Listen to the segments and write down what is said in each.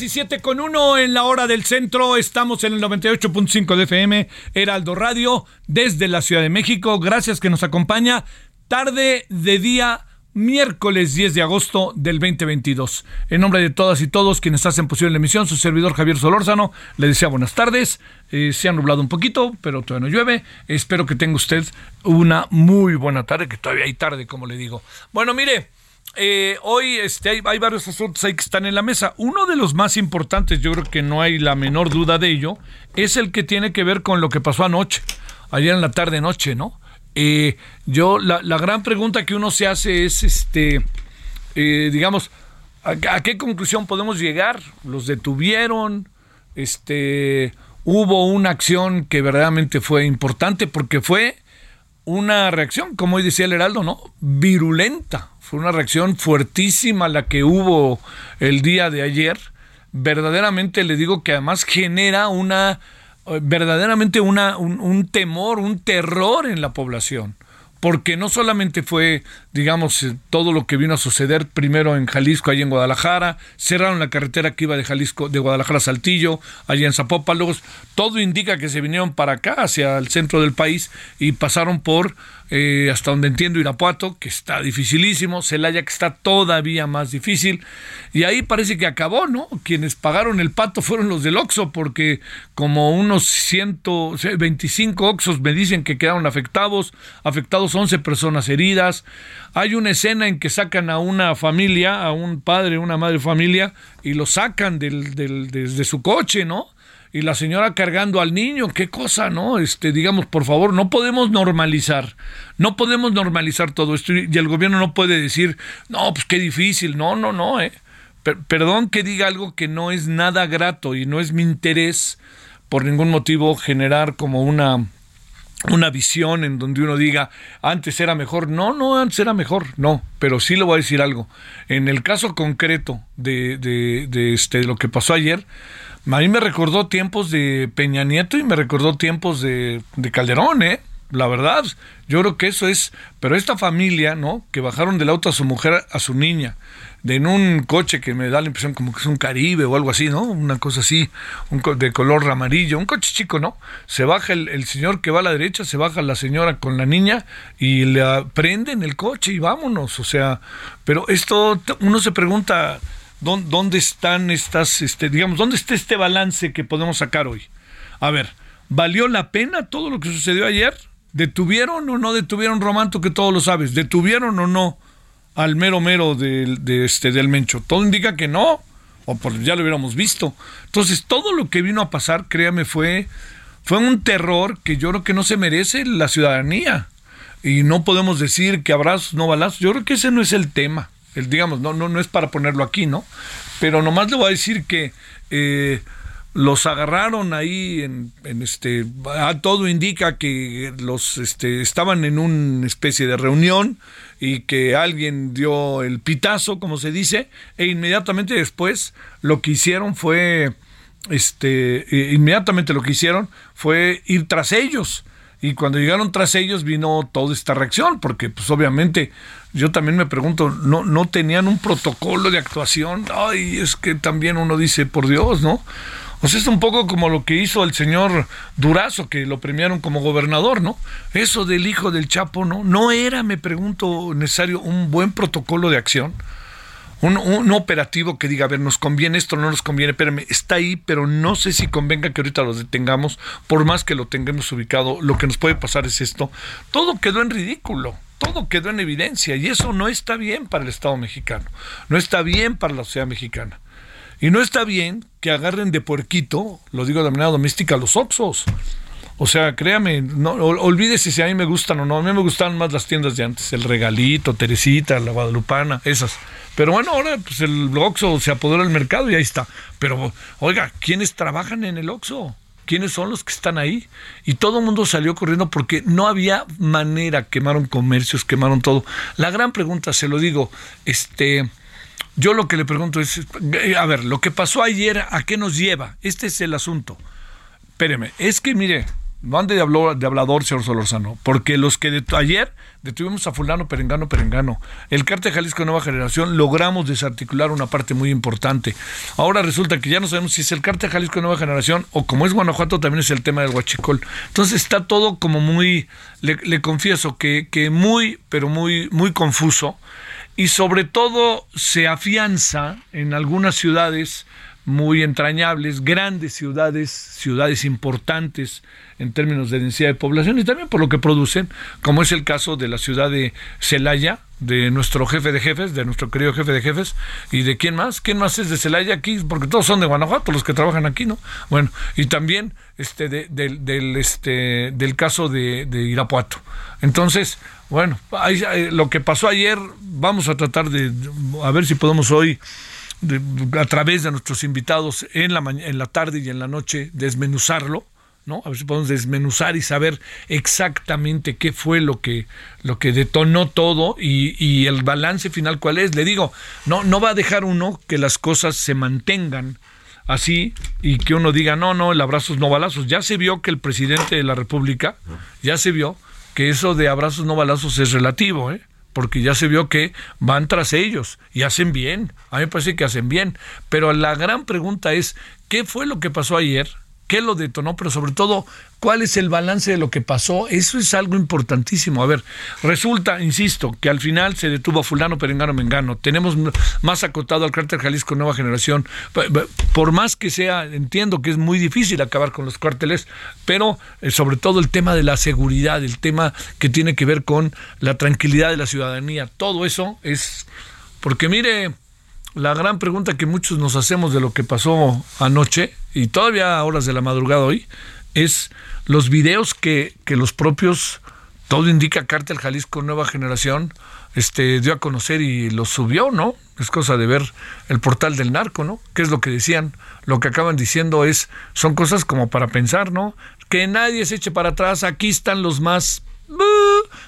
17 con 1 en la hora del centro. Estamos en el 98.5 de FM, Heraldo Radio, desde la Ciudad de México. Gracias que nos acompaña. Tarde de día miércoles 10 de agosto del 2022. En nombre de todas y todos quienes hacen posible la emisión, su servidor Javier Solórzano le desea buenas tardes. Eh, se ha nublado un poquito, pero todavía no llueve. Espero que tenga usted una muy buena tarde, que todavía hay tarde, como le digo. Bueno, mire, eh, hoy este, hay, varios asuntos ahí que están en la mesa. Uno de los más importantes, yo creo que no hay la menor duda de ello, es el que tiene que ver con lo que pasó anoche, ayer en la tarde-noche, ¿no? Eh, yo, la, gran pregunta que uno se hace es, este, eh, digamos, ¿a, ¿a, qué conclusión podemos llegar? ¿Los detuvieron? Este, hubo una acción que verdaderamente fue importante porque fue una reacción, como hoy decía el Heraldo, ¿no? Virulenta. Fue una reacción fuertísima la que hubo el día de ayer. Verdaderamente le digo que además genera una, verdaderamente una, un, temor, un terror en la población porque no solamente fue, digamos, todo lo que vino a suceder primero en Jalisco, allí en Guadalajara, cerraron la carretera que iba de Jalisco, de Guadalajara a Saltillo, allí en Zapopan, luego todo indica que se vinieron para acá, hacia el centro del país, y pasaron por, eh, hasta donde entiendo, Irapuato, que está dificilísimo, Celaya, que está todavía más difícil, y ahí parece que acabó, ¿no? Quienes pagaron el pato fueron los del Oxo, porque como unos 125 Oxos me dicen que quedaron afectados, afectados 11 personas heridas. Hay una escena en que sacan a una familia, a un padre, una madre familia, y lo sacan del, del, desde su coche, ¿no? Y la señora cargando al niño, qué cosa, ¿no? Este, digamos, por favor, no podemos normalizar, no podemos normalizar todo esto y el gobierno no puede decir, no, pues qué difícil, no, no, no, eh. Per perdón que diga algo que no es nada grato y no es mi interés por ningún motivo generar como una una visión en donde uno diga antes era mejor. No, no, antes era mejor, no, pero sí le voy a decir algo. En el caso concreto de, de, este, de lo que pasó ayer, a mí me recordó tiempos de Peña Nieto y me recordó tiempos de, de Calderón, ¿eh? La verdad, yo creo que eso es, pero esta familia, ¿no? Que bajaron del auto a su mujer, a su niña, de en un coche que me da la impresión como que es un Caribe o algo así, ¿no? Una cosa así, un de color amarillo, un coche chico, ¿no? Se baja el, el, señor que va a la derecha, se baja la señora con la niña y le prenden el coche y vámonos, o sea, pero esto uno se pregunta dónde, dónde están estas, este, digamos, dónde está este balance que podemos sacar hoy. A ver, ¿valió la pena todo lo que sucedió ayer? ¿Detuvieron o no detuvieron Romanto, que todo lo sabes? ¿Detuvieron o no al mero mero de, de este, del Mencho? Todo indica que no, o por, ya lo hubiéramos visto. Entonces, todo lo que vino a pasar, créame, fue, fue un terror que yo creo que no se merece la ciudadanía. Y no podemos decir que abrazos, no balazos. Yo creo que ese no es el tema. El, digamos, no, no, no es para ponerlo aquí, ¿no? Pero nomás le voy a decir que... Eh, los agarraron ahí en, en este a todo indica que los este estaban en una especie de reunión y que alguien dio el pitazo como se dice e inmediatamente después lo que hicieron fue este inmediatamente lo que hicieron fue ir tras ellos y cuando llegaron tras ellos vino toda esta reacción, porque pues obviamente yo también me pregunto, no, no tenían un protocolo de actuación, ay, es que también uno dice, por Dios, ¿no? O sea, es un poco como lo que hizo el señor Durazo, que lo premiaron como gobernador, ¿no? Eso del hijo del Chapo, ¿no? No era, me pregunto, necesario un buen protocolo de acción. Un, operativo que diga, a ver, nos conviene esto, no nos conviene, espérame, está ahí, pero no sé si convenga que ahorita lo detengamos, por más que lo tengamos ubicado, lo que nos puede pasar es esto. Todo quedó en ridículo, todo quedó en evidencia, y eso no está bien para el Estado mexicano, no está bien para la sociedad mexicana. Y no está bien que agarren de puerquito, lo digo de manera doméstica, los oxos. O sea, créame, no, olvídese si a mí me gustan o no. A mí me gustaban más las tiendas de antes, el regalito, Teresita, la Guadalupana, esas. Pero bueno, ahora pues el Oxxo se apoderó del mercado y ahí está. Pero oiga, ¿quiénes trabajan en el Oxxo? ¿Quiénes son los que están ahí? Y todo el mundo salió corriendo porque no había manera, quemaron comercios, quemaron todo. La gran pregunta, se lo digo, este, yo lo que le pregunto es, a ver, lo que pasó ayer, ¿a qué nos lleva? Este es el asunto. Espéreme, es que mire, Mande de, de hablador, señor Solorzano, porque los que ayer detuvimos a fulano, perengano, perengano. El cártel Jalisco Nueva Generación logramos desarticular una parte muy importante. Ahora resulta que ya no sabemos si es el cártel Jalisco Nueva Generación o como es Guanajuato también es el tema del huachicol. Entonces está todo como muy, le, confieso que, que muy, pero muy, muy confuso. Y sobre todo se afianza en algunas ciudades muy entrañables, grandes ciudades, ciudades importantes en términos de densidad de población y también por lo que producen, como es el caso de la ciudad de Celaya, de nuestro jefe de jefes, de nuestro querido jefe de jefes, y de quién más, quién más es de Celaya aquí, porque todos son de Guanajuato los que trabajan aquí, ¿no? Bueno, y también este del este del caso de, de Irapuato. Entonces, bueno, lo que pasó ayer, vamos a tratar de a ver si podemos hoy a través de nuestros invitados en la, en la tarde y en la noche desmenuzarlo, ¿no? A ver si podemos desmenuzar y saber exactamente qué fue lo que, lo que detonó todo y, y, el balance final cuál es. Le digo, no, no va a dejar uno que las cosas se mantengan así y que uno diga, no, no, el abrazos no balazos. Ya se vio que el presidente de la República, ya se vio que eso de abrazos no balazos es relativo, ¿eh? Porque ya se vio que van tras ellos y hacen bien. A mí me parece que hacen bien. Pero la gran pregunta es, ¿qué fue lo que pasó ayer? ¿Qué lo detonó? Pero sobre todo, ¿cuál es el balance de lo que pasó? Eso es algo importantísimo. A ver, resulta, insisto, que al final se detuvo a fulano, perengano, mengano. Tenemos más acotado al cártel Jalisco Nueva Generación. Por más que sea, entiendo que es muy difícil acabar con los cuarteles, pero eh, sobre todo el tema de la seguridad, el tema que tiene que ver con la tranquilidad de la ciudadanía. Todo eso es... Porque mire, la gran pregunta que muchos nos hacemos de lo que pasó anoche y todavía a horas de la madrugada hoy es los videos que, que los propios, todo indica Cártel Jalisco Nueva Generación, este, dio a conocer y los subió, ¿no? Es cosa de ver el portal del narco, ¿no? ¿Qué es lo que decían? Lo que acaban diciendo es, son cosas como para pensar, ¿no? Que nadie se eche para atrás, aquí están los más,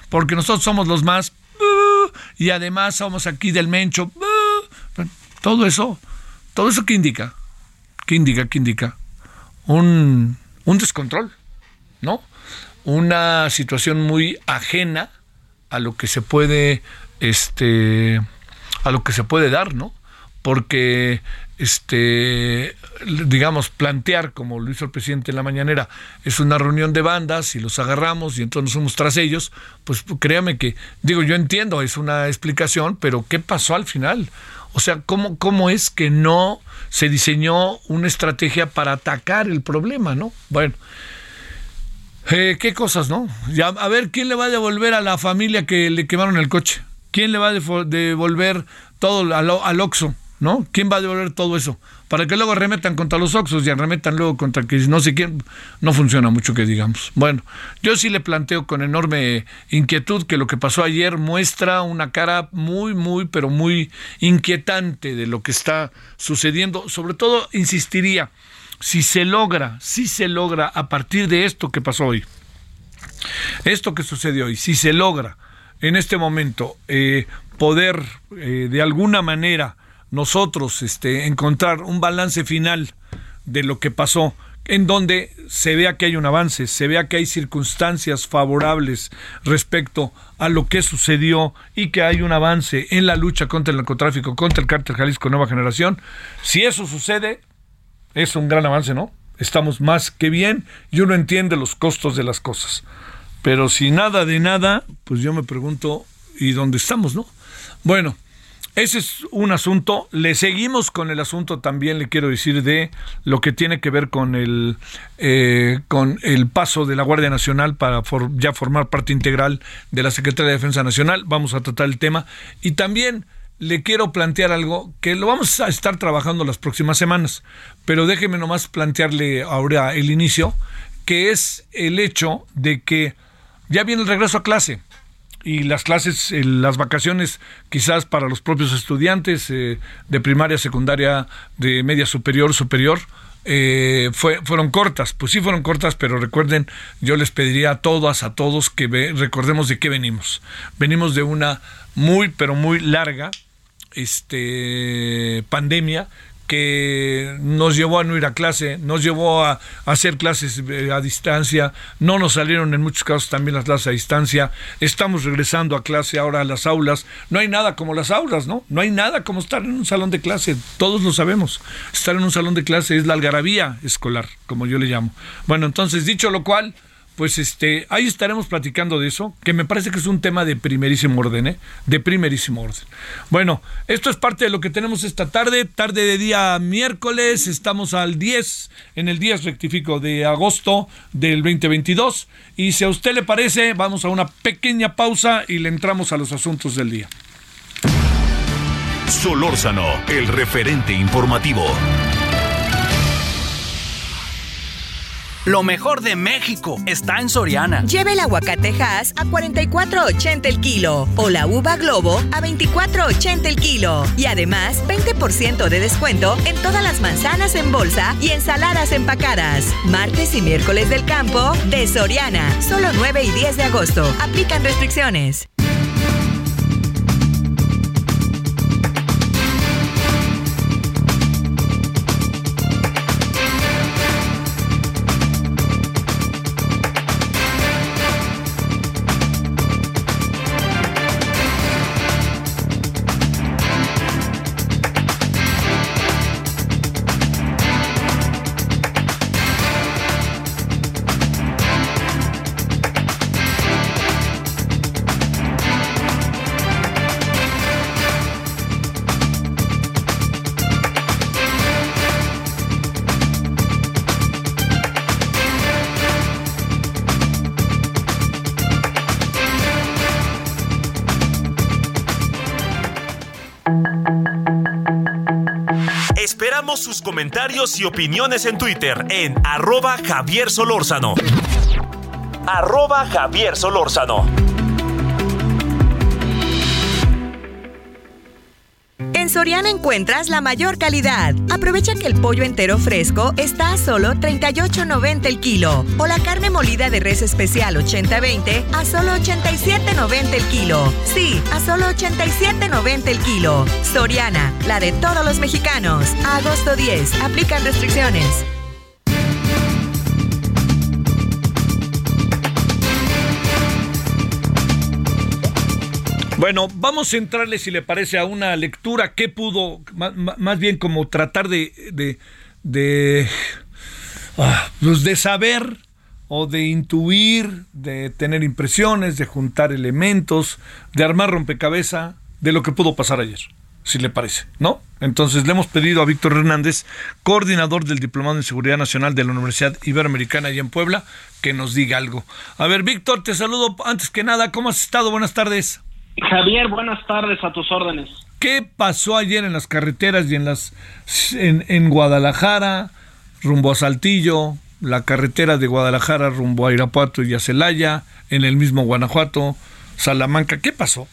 porque nosotros somos los más, y además somos aquí del Mencho, todo eso, todo eso que indica, ¿qué indica, qué indica? Un, un descontrol, ¿no? Una situación muy ajena a lo que se puede, este, a lo que se puede dar, ¿no? Porque este, digamos, plantear, como lo hizo el presidente en la mañanera, es una reunión de bandas y los agarramos y entonces nos somos tras ellos, pues créame que, digo, yo entiendo, es una explicación, pero ¿qué pasó al final? O sea, ¿cómo, ¿cómo es que no se diseñó una estrategia para atacar el problema, no? Bueno, eh, ¿qué cosas, no? Ya, a ver, ¿quién le va a devolver a la familia que le quemaron el coche? ¿Quién le va a devolver todo al, al Oxxo? ¿no? ¿Quién va a devolver todo eso? Para que luego remetan contra los Oxos y remetan luego contra que no sé quién, no funciona mucho que digamos. Bueno, yo sí le planteo con enorme inquietud que lo que pasó ayer muestra una cara muy, muy, pero muy inquietante de lo que está sucediendo. Sobre todo, insistiría, si se logra, si se logra a partir de esto que pasó hoy, esto que sucedió hoy, si se logra en este momento eh, poder eh, de alguna manera nosotros este, encontrar un balance final de lo que pasó en donde se vea que hay un avance, se vea que hay circunstancias favorables respecto a lo que sucedió y que hay un avance en la lucha contra el narcotráfico, contra el cártel Jalisco Nueva Generación, si eso sucede, es un gran avance, ¿no? Estamos más que bien y uno entiende los costos de las cosas. Pero si nada de nada, pues yo me pregunto, ¿y dónde estamos, no? Bueno, ese es un asunto. Le seguimos con el asunto también, le quiero decir, de lo que tiene que ver con el, eh, con el paso de la Guardia Nacional para ya formar parte integral de la Secretaría de Defensa Nacional. Vamos a tratar el tema. Y también le quiero plantear algo que lo vamos a estar trabajando las próximas semanas, pero déjeme nomás plantearle ahora el inicio, que es el hecho de que ya viene el regreso a clase y las clases, eh, las vacaciones quizás para los propios estudiantes eh, de primaria, secundaria, de media superior, superior, eh, fue, fueron cortas, pues sí fueron cortas, pero recuerden, yo les pediría a todas, a todos que recordemos de qué venimos. Venimos de una muy, pero muy larga este, pandemia que nos llevó a no ir a clase, nos llevó a, hacer clases eh, a distancia, no nos salieron en muchos casos también las clases a distancia, estamos regresando a clase ahora a las aulas, no hay nada como las aulas, ¿no? No hay nada como estar en un salón de clase, todos lo sabemos, estar en un salón de clase es la algarabía escolar, como yo le llamo. Bueno, entonces, dicho lo cual, pues este, ahí estaremos platicando de eso, que me parece que es un tema de primerísimo orden, ¿eh? De primerísimo orden. Bueno, esto es parte de lo que tenemos esta tarde, tarde de día miércoles, estamos al 10, en el 10 rectifico de agosto del 2022, y si a usted le parece, vamos a una pequeña pausa y le entramos a los asuntos del día. Solórzano, el referente informativo. Lo mejor de México está en Soriana. Lleve el aguacate Hass a 44.80 el kilo o la uva Globo a 24.80 el kilo. Y además, 20% de descuento en todas las manzanas en bolsa y ensaladas empacadas. Martes y miércoles del campo de Soriana. Solo 9 y 10 de agosto. Aplican restricciones. Sus comentarios y opiniones en Twitter en arroba Javier Solórzano. Arroba Javier Solórzano. Soriana encuentras la mayor calidad. Aprovecha que el pollo entero fresco está a solo 38.90 el kilo o la carne molida de res especial 80-20 a solo 87.90 el kilo. Sí, a solo 87.90 el kilo. Soriana, la de todos los mexicanos. agosto 10. Aplican restricciones. Bueno, vamos a entrarle, si le parece, a una lectura que pudo, más, bien como tratar de, de, de, ah, pues de saber o de intuir, de tener impresiones, de juntar elementos, de armar rompecabezas de lo que pudo pasar ayer, si le parece, ¿no? Entonces le hemos pedido a Víctor Hernández, coordinador del Diplomado en Seguridad Nacional de la Universidad Iberoamericana y en Puebla, que nos diga algo. A ver, Víctor, te saludo antes que nada. ¿Cómo has estado? Buenas tardes. Javier, buenas tardes a tus órdenes. ¿Qué pasó ayer en las carreteras y en las en, en Guadalajara, rumbo a Saltillo, la carretera de Guadalajara rumbo a Irapuato y a Celaya, en el mismo Guanajuato, Salamanca? ¿Qué pasó?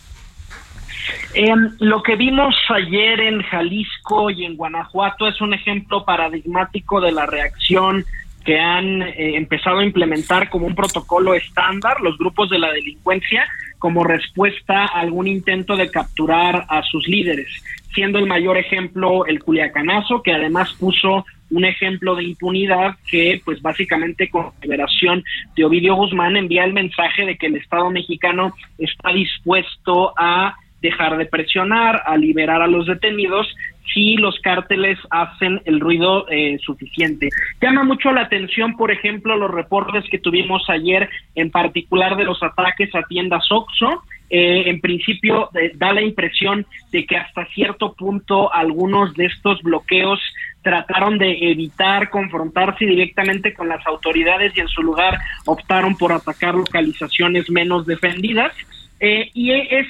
Em, lo que vimos ayer en Jalisco y en Guanajuato es un ejemplo paradigmático de la reacción que han eh, empezado a implementar como un protocolo estándar los grupos de la delincuencia como respuesta a algún intento de capturar a sus líderes, siendo el mayor ejemplo el Culiacanazo, que además puso un ejemplo de impunidad que pues básicamente con la liberación de Ovidio Guzmán envía el mensaje de que el Estado mexicano está dispuesto a dejar de presionar, a liberar a los detenidos si los cárteles hacen el ruido eh, suficiente. Llama mucho la atención, por ejemplo, los reportes que tuvimos ayer, en particular de los ataques a tiendas Oxxo. Eh, en principio da la impresión de que hasta cierto punto algunos de estos bloqueos trataron de evitar confrontarse directamente con las autoridades y en su lugar optaron por atacar localizaciones menos defendidas. Eh, y es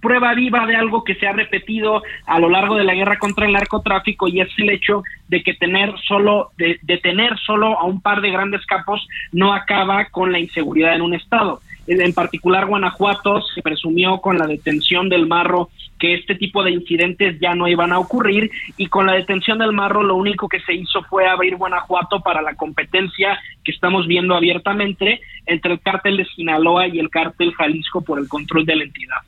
prueba viva de algo que se ha repetido a lo largo de la guerra contra el narcotráfico y es el hecho de que tener solo de, de tener solo a un par de grandes capos no acaba con la inseguridad en un estado. En particular Guanajuato se presumió con la detención del marro que este tipo de incidentes ya no iban a ocurrir y con la detención del marro lo único que se hizo fue abrir Guanajuato para la competencia que estamos viendo abiertamente entre el cártel de Sinaloa y el cártel Jalisco por el control de la entidad.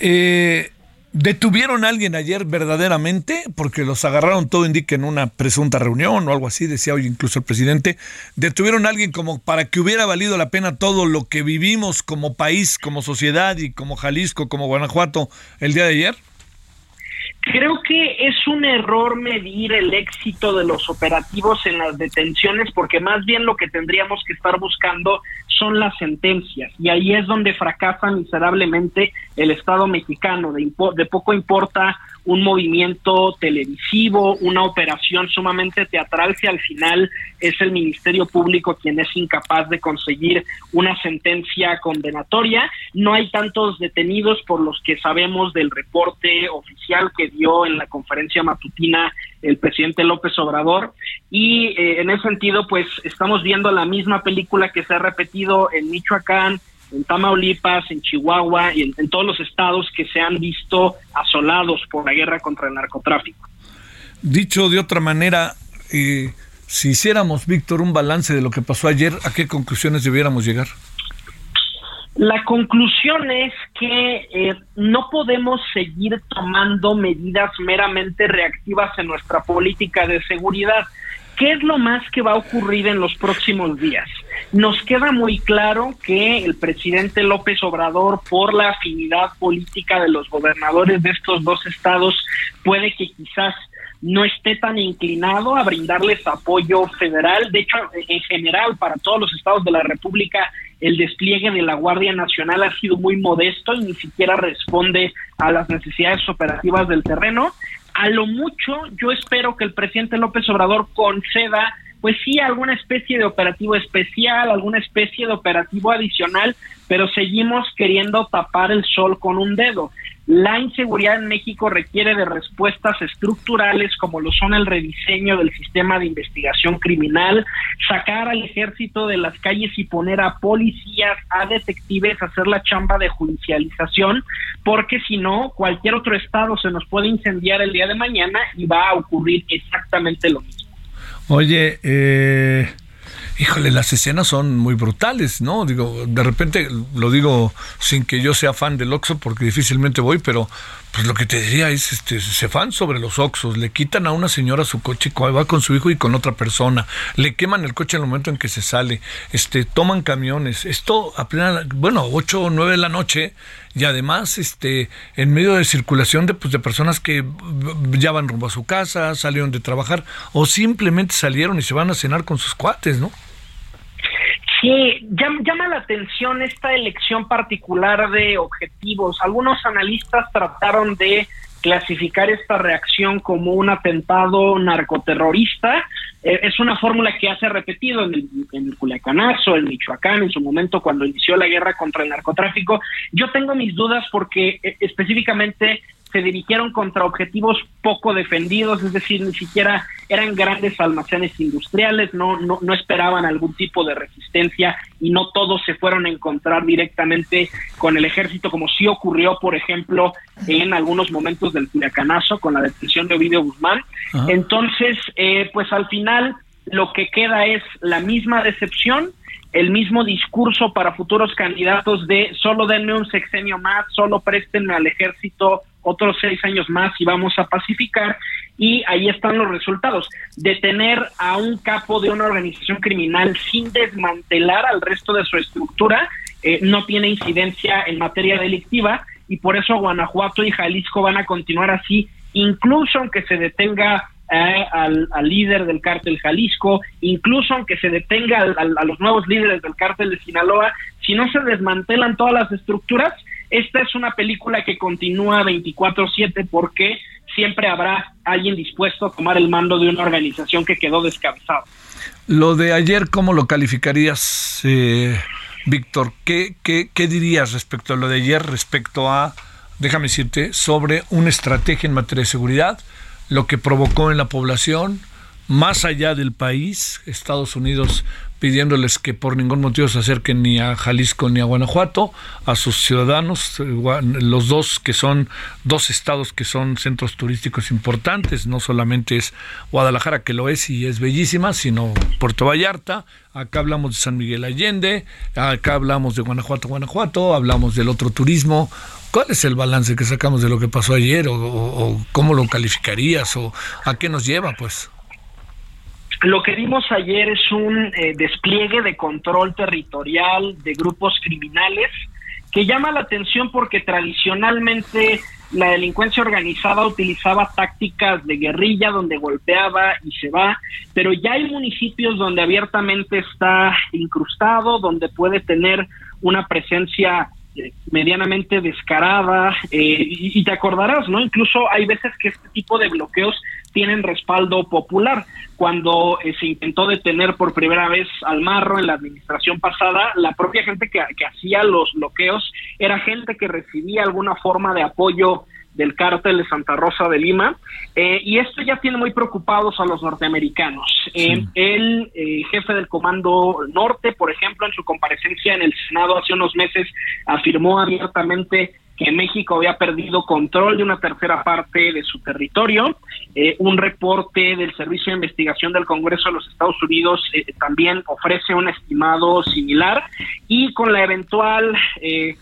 Eh, ¿Detuvieron a alguien ayer verdaderamente? Porque los agarraron, todo indica, en una presunta reunión o algo así, decía hoy incluso el presidente. ¿Detuvieron a alguien como para que hubiera valido la pena todo lo que vivimos como país, como sociedad y como Jalisco, como Guanajuato el día de ayer? Creo que es un error medir el éxito de los operativos en las detenciones porque más bien lo que tendríamos que estar buscando son las sentencias y ahí es donde fracasa miserablemente el Estado mexicano. De, de poco importa un movimiento televisivo, una operación sumamente teatral si al final es el Ministerio Público quien es incapaz de conseguir una sentencia condenatoria. No hay tantos detenidos por los que sabemos del reporte oficial que dio en la conferencia matutina el presidente López Obrador y eh, en ese sentido pues estamos viendo la misma película que se ha repetido en Michoacán, en Tamaulipas, en Chihuahua y en, todos los estados que se han visto asolados por la guerra contra el narcotráfico. Dicho de otra manera, eh, si hiciéramos, Víctor, un balance de lo que pasó ayer, ¿a qué conclusiones debiéramos llegar? La conclusión es que eh, no podemos seguir tomando medidas meramente reactivas en nuestra política de seguridad. ¿Qué es lo más que va a ocurrir en los próximos días? Nos queda muy claro que el presidente López Obrador, por la afinidad política de los gobernadores de estos dos estados, puede que quizás no esté tan inclinado a brindarles apoyo federal. De hecho, en general, para todos los estados de la República, el despliegue de la Guardia Nacional ha sido muy modesto y ni siquiera responde a las necesidades operativas del terreno. A lo mucho, yo espero que el presidente López Obrador conceda, pues sí, alguna especie de operativo especial, alguna especie de operativo adicional, pero seguimos queriendo tapar el sol con un dedo. La inseguridad en México requiere de respuestas estructurales como lo son el rediseño del sistema de investigación criminal, sacar al ejército de las calles y poner a policías, a detectives hacer la chamba de judicialización, porque si no, cualquier otro estado se nos puede incendiar el día de mañana y va a ocurrir exactamente lo mismo. Oye, eh, híjole, las escenas son muy brutales, ¿no? Digo, de repente lo digo sin que yo sea fan del Oxxo porque difícilmente voy, pero pues lo que te diría es, este, se fan sobre los Oxxos, le quitan a una señora su coche, va con su hijo y con otra persona, le queman el coche en el momento en que se sale, este, toman camiones, esto a plena, bueno, 8 o 9 de la noche, y además, este, en medio de circulación de, pues, de personas que ya van rumbo a su casa, salieron de trabajar, o simplemente salieron y se van a cenar con sus cuates, ¿no? Sí, llama, la atención esta elección particular de objetivos. Algunos analistas trataron de clasificar esta reacción como un atentado narcoterrorista. Eh, es una fórmula que ya se ha repetido en el, en el en Michoacán, en su momento cuando inició la guerra contra el narcotráfico. Yo tengo mis dudas porque eh, específicamente se dirigieron contra objetivos poco defendidos, es decir, ni siquiera eran grandes almacenes industriales, no, no, no esperaban algún tipo de resistencia y no todos se fueron a encontrar directamente con el ejército, como sí ocurrió, por ejemplo, en algunos momentos del Culiacanazo con la detención de Ovidio Guzmán. Entonces, eh, pues al final lo que queda es la misma decepción, el mismo discurso para futuros candidatos de solo denme un sexenio más, solo préstenme al ejército otros seis años más y vamos a pacificar. Y ahí están los resultados. Detener a un capo de una organización criminal sin desmantelar al resto de su estructura eh, no tiene incidencia en materia delictiva y por eso Guanajuato y Jalisco van a continuar así, incluso aunque se detenga eh, al, líder del cártel Jalisco, incluso aunque se detenga a los nuevos líderes del cártel de Sinaloa, si no se desmantelan todas las estructuras, esta es una película que continúa 24/7 porque siempre habrá alguien dispuesto a tomar el mando de una organización que quedó descabezada. Lo de ayer, ¿cómo lo calificarías, eh, Víctor? ¿Qué, qué, qué dirías respecto a lo de ayer, respecto a, déjame decirte, sobre una estrategia en materia de seguridad, lo que provocó en la población, más allá del país, Estados Unidos pidiéndoles que por ningún motivo se acerquen ni a Jalisco ni a Guanajuato, a sus ciudadanos, los dos que son dos estados que son centros turísticos importantes, no solamente es Guadalajara que lo es y es bellísima, sino Puerto Vallarta, acá hablamos de San Miguel Allende, acá hablamos de Guanajuato, Guanajuato, hablamos del otro turismo, ¿Cuál es el balance que sacamos de lo que pasó ayer o, o, cómo lo calificarías o a qué nos lleva, pues? Lo que vimos ayer es un eh, despliegue de control territorial de grupos criminales que llama la atención porque tradicionalmente la delincuencia organizada utilizaba tácticas de guerrilla donde golpeaba y se va, pero ya hay municipios donde abiertamente está incrustado, donde puede tener una presencia eh, medianamente descarada eh, y, y, te acordarás, ¿no? Incluso hay veces que este tipo de bloqueos tienen respaldo popular. Cuando eh, se intentó detener por primera vez al marro en la administración pasada, la propia gente que, hacía los bloqueos era gente que recibía alguna forma de apoyo del cártel de Santa Rosa de Lima, eh, y esto ya tiene muy preocupados a los norteamericanos. Eh, el jefe del Comando Norte, por ejemplo, en su comparecencia en el Senado hace unos meses, afirmó abiertamente que México había perdido control de una tercera parte de su territorio. Eh, un reporte del Servicio de Investigación del Congreso de los Estados Unidos eh, también ofrece un estimado similar y con la eventual eh,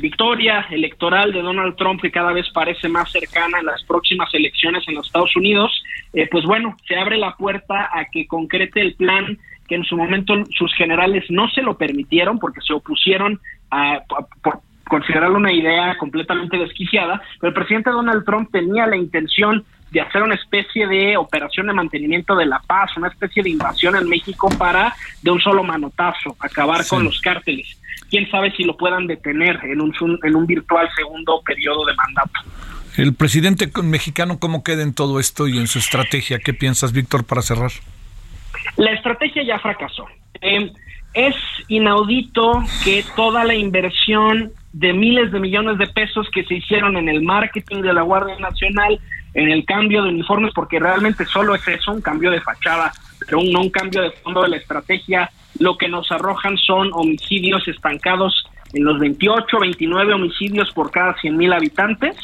victoria electoral de Donald Trump que cada vez parece más cercana en las próximas elecciones en los Estados Unidos, pues bueno, se abre la puerta a que concrete el plan que en su momento sus generales no se lo permitieron porque se opusieron a, por, considerarlo una idea completamente desquiciada, pero el presidente Donald Trump tenía la intención de hacer una especie de operación de mantenimiento de la paz, una especie de invasión en México para de un solo manotazo acabar con los cárteles. Quién sabe si lo puedan detener en un, en un virtual segundo periodo de mandato. El presidente mexicano, ¿cómo queda en todo esto y en su estrategia? ¿Qué piensas, Víctor, para cerrar? La estrategia ya fracasó. Eh, es inaudito que toda la inversión de miles de millones de pesos que se hicieron en el marketing de la Guardia Nacional, en el cambio de uniformes, porque realmente solo es eso, un cambio de fachada, pero no un cambio de fondo de la estrategia. Lo que nos arrojan son homicidios estancados en los 28, 29 homicidios por cada 100 mil habitantes,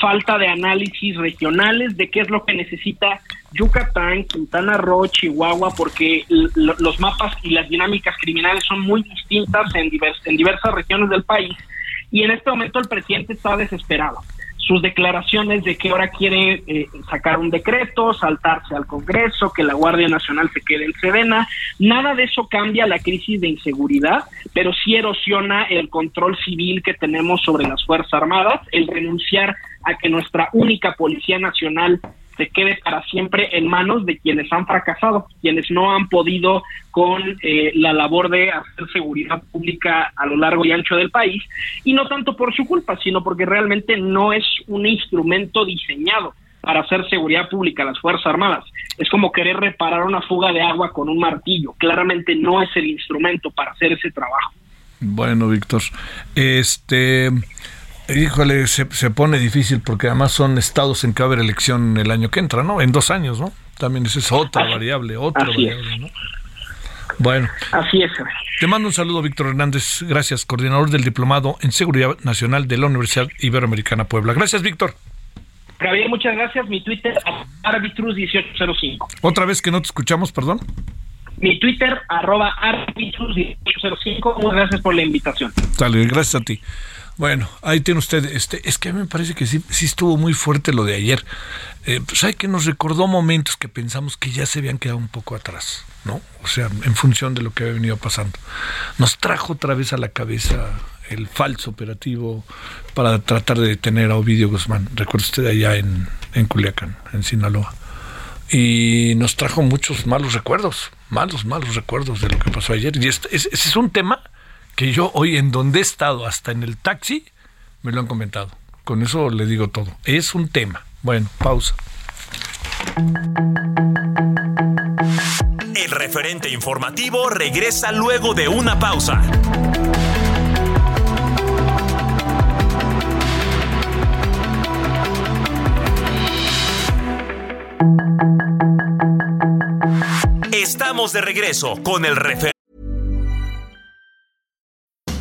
falta de análisis regionales de qué es lo que necesita Yucatán, Quintana Roo, Chihuahua, porque los mapas y las dinámicas criminales son muy distintas en, en diversas regiones del país y en este momento el presidente está desesperado. Sus declaraciones de que ahora quiere eh, sacar un decreto, saltarse al Congreso, que la Guardia Nacional se quede en Sedena, nada de eso cambia la crisis de inseguridad, pero sí erosiona el control civil que tenemos sobre las Fuerzas Armadas, el renunciar a que nuestra única Policía Nacional se quede para siempre en manos de quienes han fracasado, quienes no han podido con eh, la labor de hacer seguridad pública a lo largo y ancho del país, y no tanto por su culpa, sino porque realmente no es un instrumento diseñado para hacer seguridad pública las Fuerzas Armadas. Es como querer reparar una fuga de agua con un martillo. Claramente no es el instrumento para hacer ese trabajo. Bueno, Víctor, este Híjole, se, pone difícil porque además son estados en que va a haber elección el año que entra, ¿no? En dos años, ¿no? También esa es otra variable, otra variable, ¿no? Bueno. Así es. Te mando un saludo, Víctor Hernández. Gracias, coordinador del Diplomado en Seguridad Nacional de la Universidad Iberoamericana Puebla. Gracias, Víctor. Javier, muchas gracias. Mi Twitter, arbitrus1805. Otra vez que no te escuchamos, perdón. Mi Twitter, arroba arbitrus1805. Muchas gracias por la invitación. Dale, gracias a ti. Bueno, ahí tiene usted, este, es que a mí me parece que sí, sí estuvo muy fuerte lo de ayer. Eh, pues hay que nos recordó momentos que pensamos que ya se habían quedado un poco atrás, ¿no? O sea, en función de lo que había venido pasando. Nos trajo otra vez a la cabeza el falso operativo para tratar de detener a Ovidio Guzmán. Recuerda usted allá en, en Culiacán, en Sinaloa. Y nos trajo muchos malos recuerdos, malos, malos recuerdos de lo que pasó ayer. Y este, ese es un tema que yo hoy en donde he estado, hasta en el taxi, me lo han comentado. Con eso le digo todo. Es un tema. Bueno, pausa. El referente informativo regresa luego de una pausa. Estamos de regreso con el referente.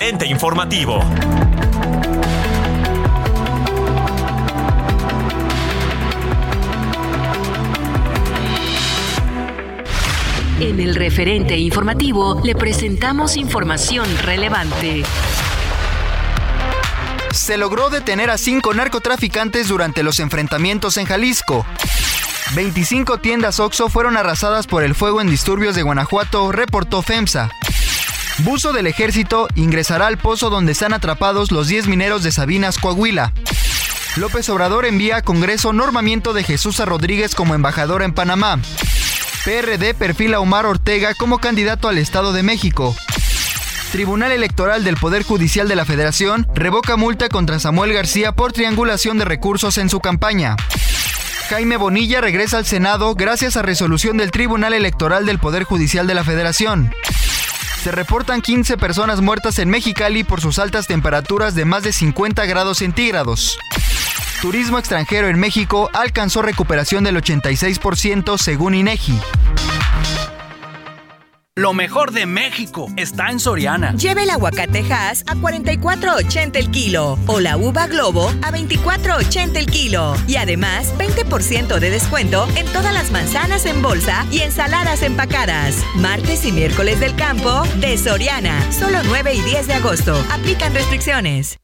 Ente informativo. En el referente informativo le presentamos información relevante. Se logró detener a cinco narcotraficantes durante los enfrentamientos en Jalisco. 25 tiendas OXO fueron arrasadas por el fuego en disturbios de Guanajuato, reportó FEMSA. Buzo del ejército ingresará al pozo donde están atrapados los 10 mineros de Sabinas, Coahuila. López Obrador envía a Congreso normamiento de Jesús Rodríguez como embajador en Panamá. PRD perfila a Omar Ortega como candidato al Estado de México. Tribunal Electoral del Poder Judicial de la Federación revoca multa contra Samuel García por triangulación de recursos en su campaña. Jaime Bonilla regresa al Senado gracias a resolución del Tribunal Electoral del Poder Judicial de la Federación. Se reportan 15 personas muertas en Mexicali por sus altas temperaturas de más de 50 grados centígrados. Turismo extranjero en México alcanzó recuperación del 86% según INEGI. Lo mejor de México está en Soriana. Lleve el aguacate Hass a 44.80 el kilo o la uva Globo a 24.80 el kilo. Y además, 20% de descuento en todas las manzanas en bolsa y ensaladas empacadas. Martes y miércoles del campo de Soriana. Solo 9 y 10 de agosto. Aplican restricciones.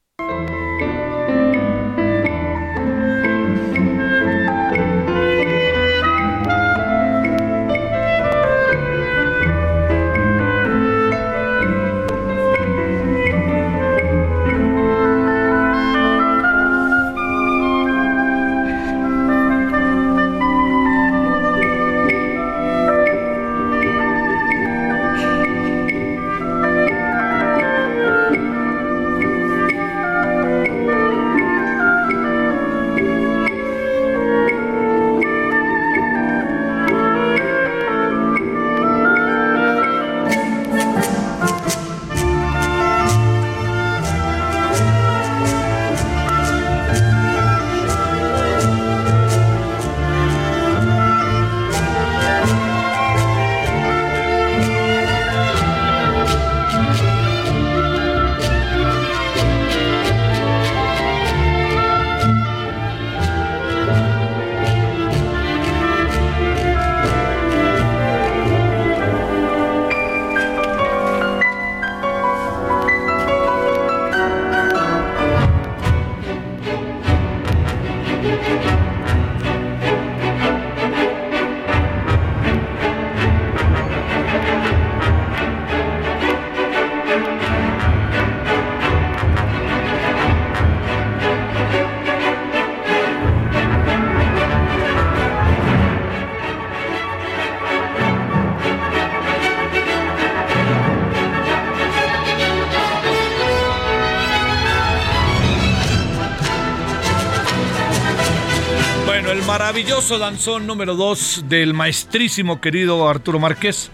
Maravilloso danzón número 2 del maestrísimo querido Arturo Márquez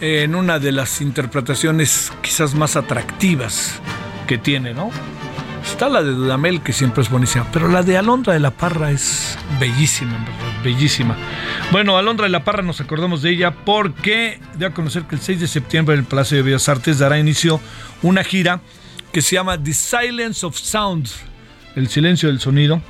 en una de las interpretaciones quizás más atractivas que tiene, ¿no? Está la de Dudamel, que siempre es buenísima, pero la de Alondra de la Parra es bellísima, en verdad, bellísima. Bueno, Alondra de la Parra nos acordamos de ella porque dio a conocer que el 6 de septiembre en el Palacio de Bellas Artes dará inicio una gira que se llama The Silence of Sound, el silencio del sonido,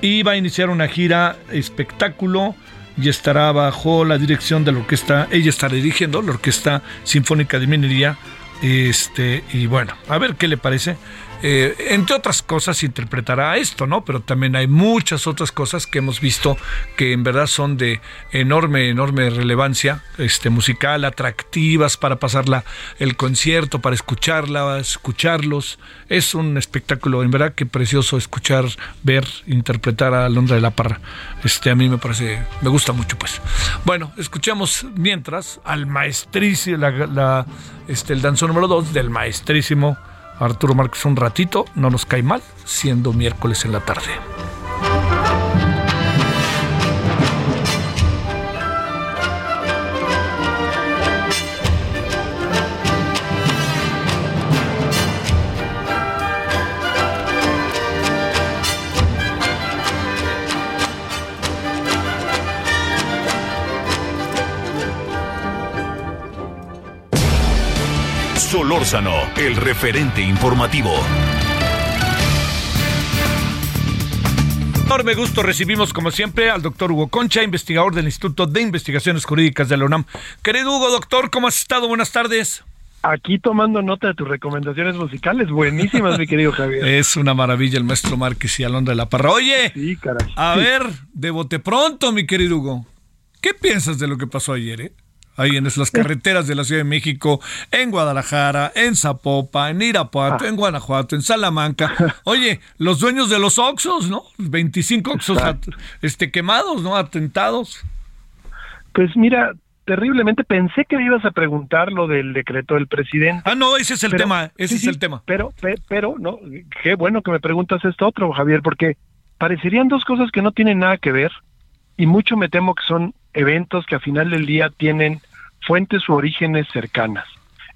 y va a iniciar una gira espectáculo y estará bajo la dirección de la orquesta, ella estará dirigiendo la Orquesta Sinfónica de Minería, este, y bueno, a ver qué le parece. Eh, entre otras cosas interpretará esto, ¿no? Pero también hay muchas otras cosas que hemos visto que en verdad son de enorme, enorme relevancia este, musical, atractivas para pasarla el concierto, para escucharla, escucharlos. Es un espectáculo, en verdad que precioso escuchar, ver, interpretar a Londra de la Parra. Este, a mí me parece, me gusta mucho, pues. Bueno, escuchamos mientras al maestrísimo, la, este, el danzón número 2 del maestrísimo Arturo Márquez un ratito, no nos cae mal, siendo miércoles en la tarde. Solórzano, el referente informativo. Enorme gusto recibimos como siempre al doctor Hugo Concha, investigador del Instituto de Investigaciones Jurídicas de la UNAM. Querido Hugo, doctor, ¿cómo has estado? Buenas tardes. Aquí tomando nota de tus recomendaciones musicales, buenísimas, mi querido Javier. Es una maravilla el maestro Márquez y Alondra de la Parra. Oye, sí, caray. a ver, de bote pronto, mi querido Hugo. ¿Qué piensas de lo que pasó ayer, eh? Ahí en las carreteras de la Ciudad de México, en Guadalajara, en Zapopa, en Irapuato, en Guanajuato, en Salamanca. Oye, los dueños de los Oxos, ¿no? 25 Oxos este, quemados, ¿no? Atentados. Pues mira, terriblemente pensé que me ibas a preguntar lo del decreto del presidente. Ah, no, ese es el tema, ese es el tema. Pero, pero, no, qué bueno que me preguntas esto otro, Javier, porque parecerían dos cosas que no tienen nada que ver y mucho me temo que son eventos que a final del día tienen fuentes u orígenes cercanas.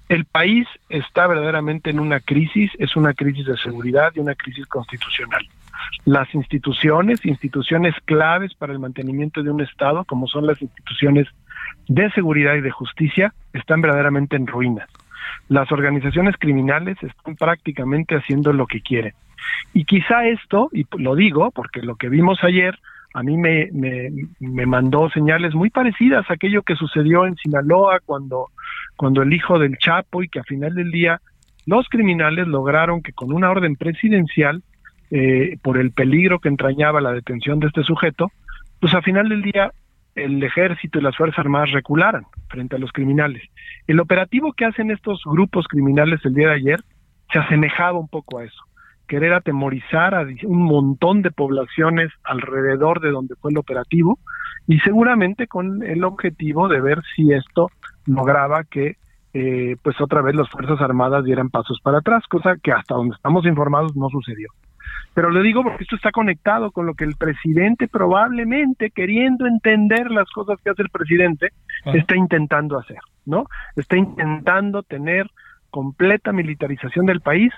El país está verdaderamente en una crisis, es una crisis de seguridad y una crisis constitucional. Las instituciones, instituciones claves para el mantenimiento de un Estado, como son las instituciones de seguridad y de justicia, están verdaderamente en ruinas. Las organizaciones criminales están prácticamente haciendo lo que quieren. Y quizá esto, y lo digo porque lo que vimos ayer a mí me, me, mandó señales muy parecidas a aquello que sucedió en Sinaloa cuando, cuando el hijo del Chapo y que a final del día los criminales lograron que con una orden presidencial, eh, por el peligro que entrañaba la detención de este sujeto, pues a final del día el ejército y las Fuerzas Armadas recularan frente a los criminales. El operativo que hacen estos grupos criminales el día de ayer se asemejaba un poco a eso querer atemorizar a un montón de poblaciones alrededor de donde fue el operativo y seguramente con el objetivo de ver si esto lograba que eh, pues otra vez las Fuerzas Armadas dieran pasos para atrás, cosa que hasta donde estamos informados no sucedió. Pero le digo porque esto está conectado con lo que el presidente probablemente, queriendo entender las cosas que hace el presidente, está intentando hacer, ¿no? Está intentando tener completa militarización del país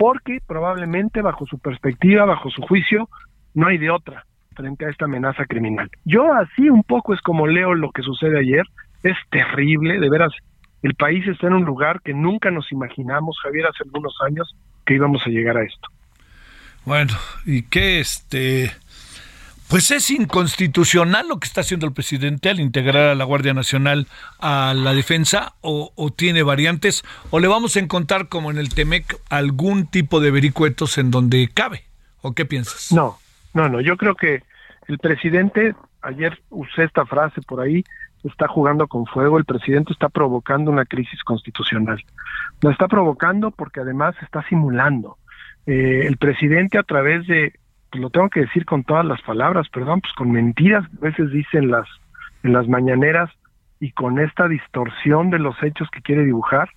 porque probablemente bajo su perspectiva, bajo su juicio, no hay de otra frente a esta amenaza criminal. Yo así un poco es como leo lo que sucede ayer, es terrible, de veras, el país está en un lugar que nunca nos imaginamos, Javier, hace algunos años que íbamos a llegar a esto. Bueno, y qué este pues es inconstitucional lo que está haciendo el presidente al integrar a la Guardia Nacional a la defensa o, tiene variantes o le vamos a encontrar como en el Temec algún tipo de vericuetos en donde cabe o qué piensas? No, no, no, yo creo que el presidente, ayer usé esta frase por ahí, está jugando con fuego, el presidente está provocando una crisis constitucional. La está provocando porque además está simulando. Eh, el presidente a través de lo tengo que decir con todas las palabras, perdón, pues con mentiras, a veces dicen las, en las mañaneras y con esta distorsión de los hechos que quiere dibujar,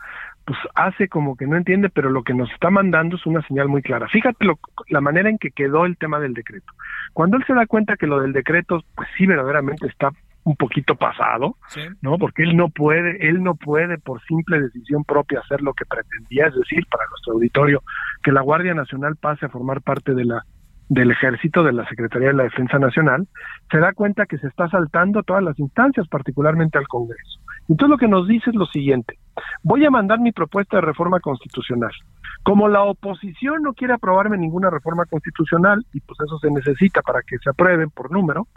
pues hace como que no entiende, pero lo que nos está mandando es una señal muy clara. Fíjate lo, la manera en que quedó el tema del decreto. Cuando él se da cuenta que lo del decreto, pues sí, verdaderamente está un poquito pasado, ¿no? Porque él no puede, él no puede por simple decisión propia hacer lo que pretendía, es decir, para nuestro auditorio, que la Guardia Nacional pase a formar parte de la del ejército de la Secretaría de la Defensa Nacional, se da cuenta que se está saltando todas las instancias, particularmente al Congreso. Entonces lo que nos dice es lo siguiente, voy a mandar mi propuesta de reforma constitucional. Como la oposición no quiere aprobarme ninguna reforma constitucional, y pues eso se necesita para que se aprueben por número,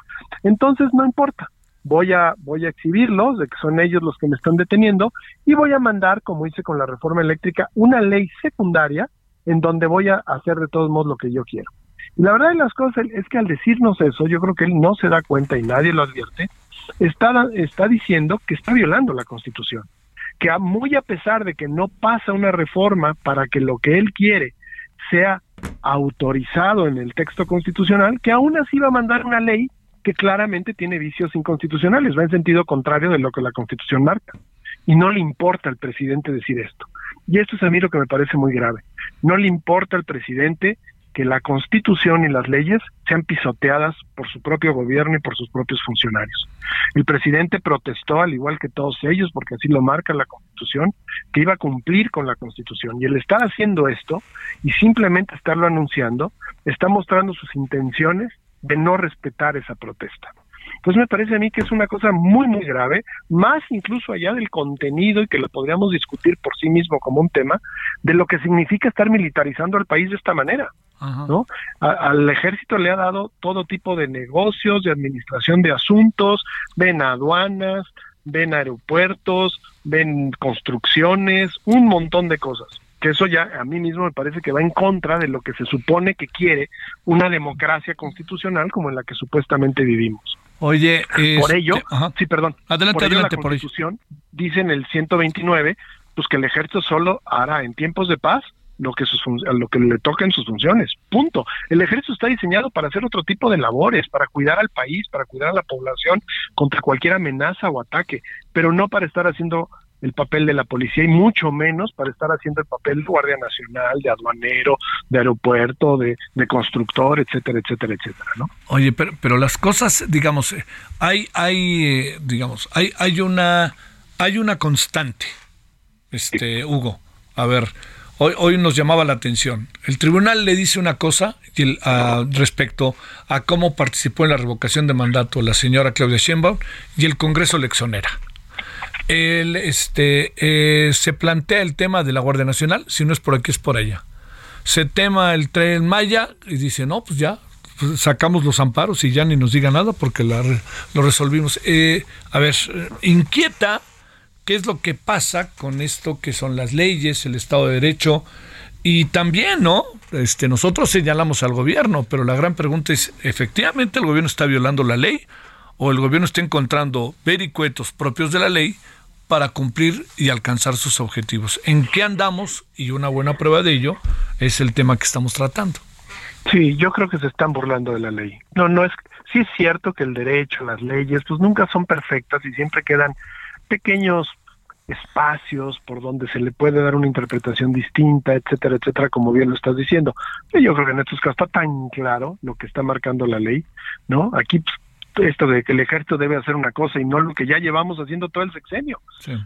entonces no importa, voy a, voy a exhibirlos, de que son ellos los que me están deteniendo, y voy a mandar, como hice con la reforma eléctrica, una ley secundaria en donde voy a hacer de todos modos lo que yo quiero. La verdad de las cosas es que al decirnos eso, yo creo que él no se da cuenta y nadie lo advierte, está, está diciendo que está violando la Constitución. Que muy a pesar de que no pasa una reforma para que lo que él quiere sea autorizado en el texto constitucional, que aún así va a mandar una ley que claramente tiene vicios inconstitucionales, va en sentido contrario de lo que la Constitución marca. Y no le importa al presidente decir esto. Y esto es a mí lo que me parece muy grave. No le importa al presidente que la constitución y las leyes sean pisoteadas por su propio gobierno y por sus propios funcionarios. El presidente protestó, al igual que todos ellos, porque así lo marca la constitución, que iba a cumplir con la constitución. Y el estar haciendo esto y simplemente estarlo anunciando, está mostrando sus intenciones de no respetar esa protesta. Entonces me parece a mí que es una cosa muy, muy grave, más incluso allá del contenido y que lo podríamos discutir por sí mismo como un tema, de lo que significa estar militarizando al país de esta manera. ¿No? al ejército le ha dado todo tipo de negocios, de administración de asuntos, ven aduanas, ven aeropuertos, ven construcciones, un montón de cosas. Que eso ya a mí mismo me parece que va en contra de lo que se supone que quiere una democracia constitucional como en la que supuestamente vivimos. Oye, por ello, sí, perdón. Adelante, adelante, la Constitución dice en el 129 pues que el ejército solo hará en tiempos de paz lo que, sus, lo que le toca en sus funciones. Punto. El ejército está diseñado para hacer otro tipo de labores, para cuidar al país, para cuidar a la población contra cualquier amenaza o ataque, pero no para estar haciendo el papel de la policía y mucho menos para estar haciendo el papel de Guardia Nacional, de aduanero, de aeropuerto, de, de constructor, etcétera, etcétera, etcétera, ¿no? Oye, pero, pero las cosas, digamos, eh, hay, hay, eh, digamos, hay, hay una, hay una constante, este, Hugo. A ver, hoy, hoy nos llamaba la atención. El tribunal le dice una cosa respecto a cómo participó en la revocación de mandato la señora Claudia Sheinbaum y el Congreso le exonera. Este, eh, se plantea el tema de la Guardia Nacional, si no es por aquí es por allá. Se tema el tren Maya y dice, no, pues ya, pues sacamos los amparos y ya ni nos diga nada porque lo resolvimos. Eh, a ver, inquieta qué es lo que pasa con esto que son las leyes, el Estado de Derecho y también, ¿no? Este, nosotros señalamos al gobierno, pero la gran pregunta es, ¿efectivamente el gobierno está violando la ley o el gobierno está encontrando vericuetos propios de la ley para cumplir y alcanzar sus objetivos? ¿En qué andamos? Y una buena prueba de ello es el tema que estamos tratando. Sí, yo creo que se están burlando de la ley. No, no es, sí es cierto que el derecho, las leyes, pues nunca son perfectas y siempre quedan pequeños espacios por donde se le puede dar una interpretación distinta, etcétera, etcétera, como bien lo estás diciendo. Yo creo que en estos casos está tan claro lo que está marcando la ley, ¿no? Aquí pues, esto de que el ejército debe hacer una cosa y no lo que ya llevamos haciendo todo el sexenio.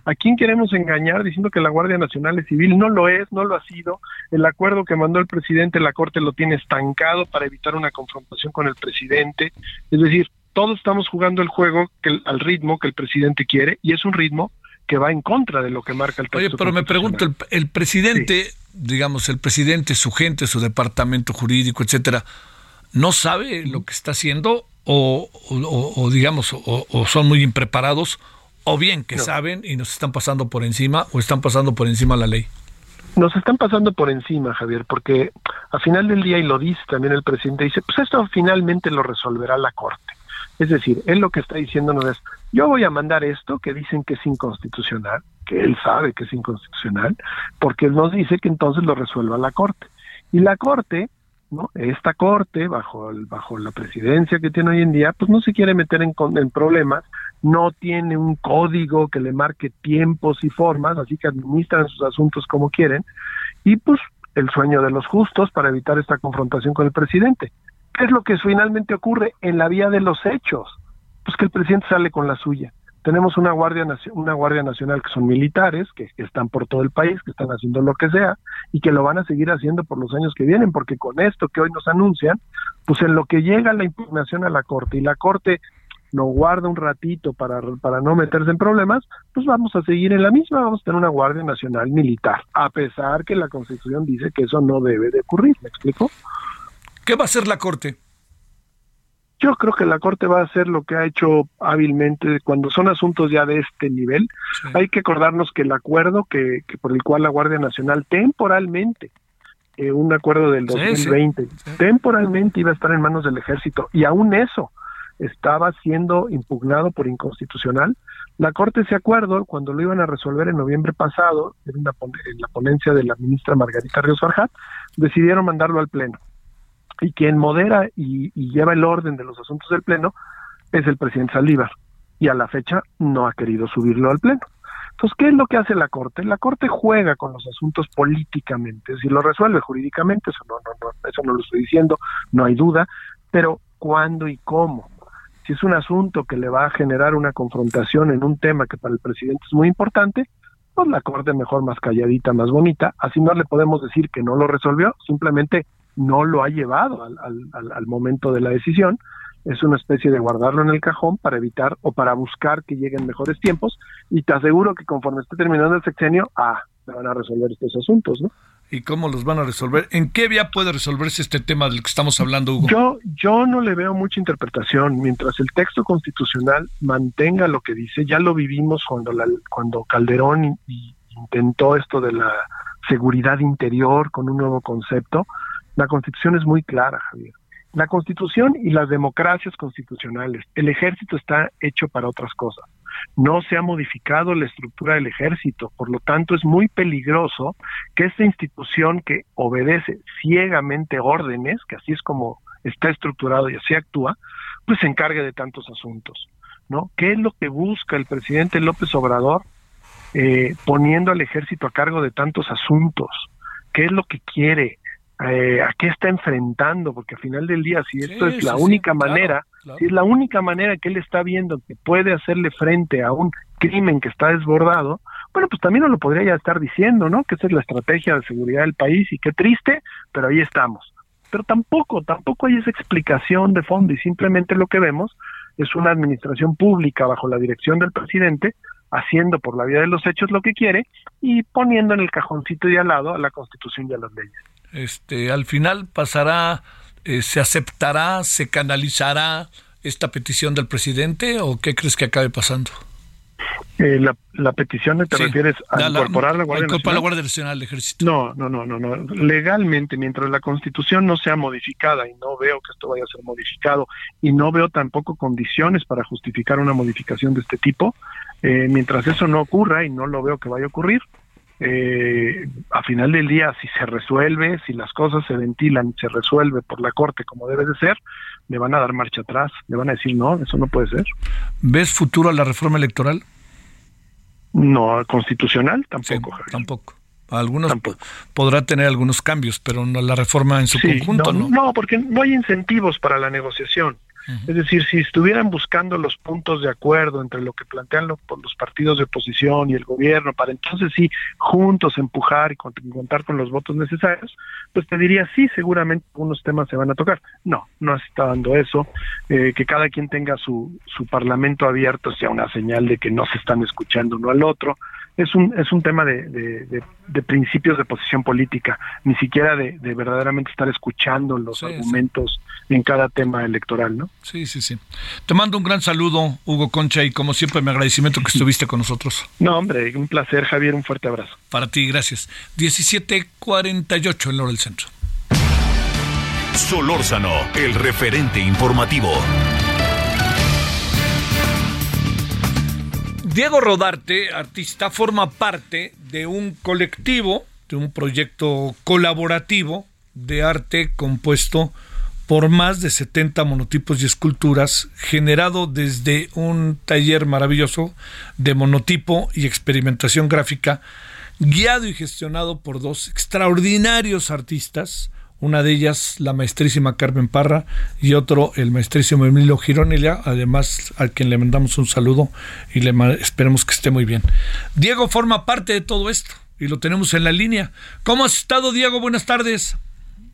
¿A quién queremos engañar diciendo que la Guardia Nacional es civil? No lo es, no lo ha sido. El acuerdo que mandó el presidente, la Corte lo tiene estancado para evitar una confrontación con el presidente. Es decir, todos estamos jugando el juego que, al ritmo que el presidente quiere y es un ritmo que va en contra de lo que marca el texto. Oye, pero me pregunto, el, presidente, digamos, el presidente, su gente, su departamento jurídico, etcétera, ¿no sabe lo que está haciendo o, o, digamos, o, son muy impreparados o bien que saben y nos están pasando por encima o están pasando por encima la ley? Nos están pasando por encima, Javier, porque al final del día, y lo dice también el presidente, dice, pues esto finalmente lo resolverá la Corte. Es decir, él lo que está diciéndonos es, yo voy a mandar esto que dicen que es inconstitucional, que él sabe que es inconstitucional, porque él nos dice que entonces lo resuelva la Corte. Y la Corte, ¿no? Esta Corte, bajo, la presidencia que tiene hoy en día, pues no se quiere meter en, en problemas no tiene un código que le marque tiempos y formas, así que administran sus asuntos como quieren, y pues el sueño de los justos para evitar esta confrontación con el presidente. ¿Qué es lo que finalmente ocurre en la vía de los hechos? Pues que el presidente sale con la suya. Tenemos una guardia una guardia nacional que son militares que, están por todo el país, que están haciendo lo que sea y que lo van a seguir haciendo por los años que vienen, porque con esto que hoy nos anuncian, pues en lo que llega la impugnación a la corte y la corte lo guarda un ratito para, para no meterse en problemas, pues vamos a seguir en la misma, vamos a tener una Guardia Nacional Militar, a pesar que la Constitución dice que eso no debe de ocurrir, ¿me explico? ¿Qué va a hacer la Corte? Yo creo que la Corte va a hacer lo que ha hecho hábilmente cuando son asuntos ya de este nivel. Hay que acordarnos que el acuerdo que, por el cual la Guardia Nacional temporalmente, eh, un acuerdo del 2020, temporalmente iba a estar en manos del ejército y aún eso estaba siendo impugnado por inconstitucional. La Corte ese acuerdo, cuando lo iban a resolver en noviembre pasado, en, la ponencia de la ministra Margarita Ríos Farjat, decidieron mandarlo al Pleno. Y quien modera y, lleva el orden de los asuntos del Pleno es el presidente Saldívar. Y a la fecha no ha querido subirlo al Pleno. Entonces, ¿qué es lo que hace la Corte? La Corte juega con los asuntos políticamente, si lo resuelve jurídicamente, eso no, no, no, eso no lo estoy diciendo, no hay duda, pero ¿cuándo y cómo? si es un asunto que le va a generar una confrontación en un tema que para el presidente es muy importante, pues la Corte mejor más calladita, más bonita, así no le podemos decir que no lo resolvió, simplemente no lo ha llevado al, al, al momento de la decisión, es una especie de guardarlo en el cajón para evitar o para buscar que lleguen mejores tiempos y te aseguro que conforme esté terminando el sexenio, ah, se van a resolver estos asuntos, ¿no? ¿Y cómo los van a resolver? ¿En qué vía puede resolverse este tema del que estamos hablando, Hugo? Yo, yo no le veo mucha interpretación. Mientras el texto constitucional mantenga lo que dice, ya lo vivimos cuando, la, cuando Calderón intentó esto de la seguridad interior con un nuevo concepto. La constitución es muy clara, Javier. La constitución y las democracias constitucionales, el ejército está hecho para otras cosas no se ha modificado la estructura del ejército, por lo tanto es muy peligroso que esta institución que obedece ciegamente órdenes, que así es como está estructurado y así actúa, pues se encargue de tantos asuntos, ¿no? ¿Qué es lo que busca el presidente López Obrador eh, poniendo al ejército a cargo de tantos asuntos? ¿Qué es lo que quiere? Eh, a qué está enfrentando, porque al final del día, si esto es la única manera, si es la única manera que él está viendo que puede hacerle frente a un crimen que está desbordado, bueno, pues también no lo podría ya estar diciendo, ¿no? Que esa es la estrategia de seguridad del país y qué triste, pero ahí estamos. Pero tampoco, tampoco hay esa explicación de fondo y simplemente lo que vemos es una administración pública bajo la dirección del presidente haciendo por la vía de los hechos lo que quiere y poniendo en el cajoncito de al lado a la Constitución y a las leyes este, al final pasará, eh, se aceptará, se canalizará esta petición del presidente o qué crees que acabe pasando? Eh, la, la, petición te refieres a incorporar la Guardia Nacional. la Guardia Nacional al Ejército. No, no, no, no, no. Legalmente, mientras la Constitución no sea modificada y no veo que esto vaya a ser modificado y no veo tampoco condiciones para justificar una modificación de este tipo, eh, mientras eso no ocurra y no lo veo que vaya a ocurrir, eh, a final del día, si se resuelve, si las cosas se ventilan, se resuelve por la Corte como debe de ser, le van a dar marcha atrás, le van a decir, no, eso no puede ser. ¿Ves futuro a la reforma electoral? No, constitucional tampoco. tampoco. Algunos podrá tener algunos cambios, pero no la reforma en su conjunto, ¿no? No, porque no hay incentivos para la negociación. Es decir, si estuvieran buscando los puntos de acuerdo entre lo que plantean los, los partidos de oposición y el gobierno, para entonces sí, juntos empujar y contar con los votos necesarios, pues te diría, sí, seguramente algunos temas se van a tocar. No, no se está dando eso. Eh, que cada quien tenga su, su parlamento abierto sea una señal de que no se están escuchando uno al otro es un, es un tema de, de, principios de posición política, ni siquiera de, verdaderamente estar escuchando los argumentos en cada tema electoral, ¿no? Sí, sí, sí. Te mando un gran saludo, Hugo Concha, y como siempre, mi agradecimiento que estuviste con nosotros. No, hombre, un placer, Javier, un fuerte abrazo. Para ti, gracias. 1748 en Loro del Centro. Solórzano, el referente informativo. Diego Rodarte, artista, forma parte de un colectivo, de un proyecto colaborativo de arte compuesto por más de 70 monotipos y esculturas, generado desde un taller maravilloso de monotipo y experimentación gráfica, guiado y gestionado por dos extraordinarios artistas, una de ellas la maestrísima Carmen Parra y otro el maestrísimo Emilio Gironella, además al quien le mandamos un saludo y le esperemos que esté muy bien. Diego forma parte de todo esto y lo tenemos en la línea. ¿Cómo has estado, Diego? Buenas tardes.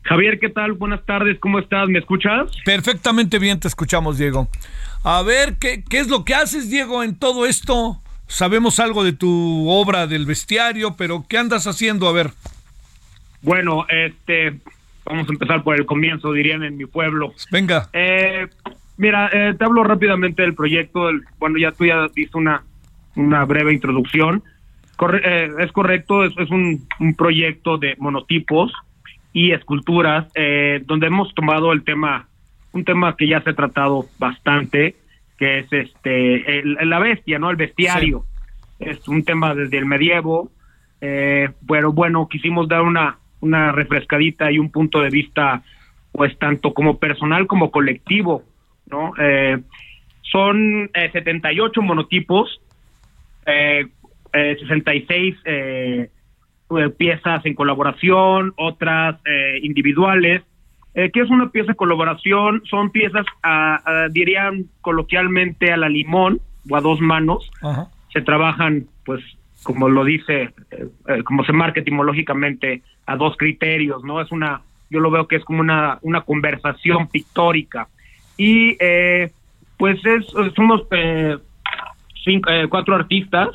Javier, ¿qué tal? Buenas tardes, ¿cómo estás? ¿Me escuchas? Perfectamente bien, te escuchamos, Diego. A ver, ¿qué, qué es lo que haces, Diego, en todo esto? Sabemos algo de tu obra del bestiario, pero ¿qué andas haciendo? A ver. Bueno, este, vamos a empezar por el comienzo, dirían en mi pueblo. Venga. Eh, mira, eh, te hablo rápidamente del proyecto. bueno, ya tú ya diste una, una breve introducción. Eh, es correcto, es, es un, un, proyecto de monotipos y esculturas donde hemos tomado el tema, un tema que ya se ha tratado bastante, que es este la bestia, ¿no? El bestiario. Es un tema desde el medievo, eh, pero bueno, quisimos dar una, una refrescadita y un punto de vista, pues tanto como personal como colectivo, ¿no? Eh, son 78 eh, monotipos, eh, 66 piezas en colaboración, otras individuales, eh, ¿Qué es una pieza de colaboración? Son piezas, dirían coloquialmente, a la limón o a dos manos. Se trabajan, pues, como lo dice, eh, eh, como se marca etimológicamente, a dos criterios, ¿no? Es una, yo lo veo que es como una, una conversación pictórica. Y, pues, es, somos cinco, cuatro artistas.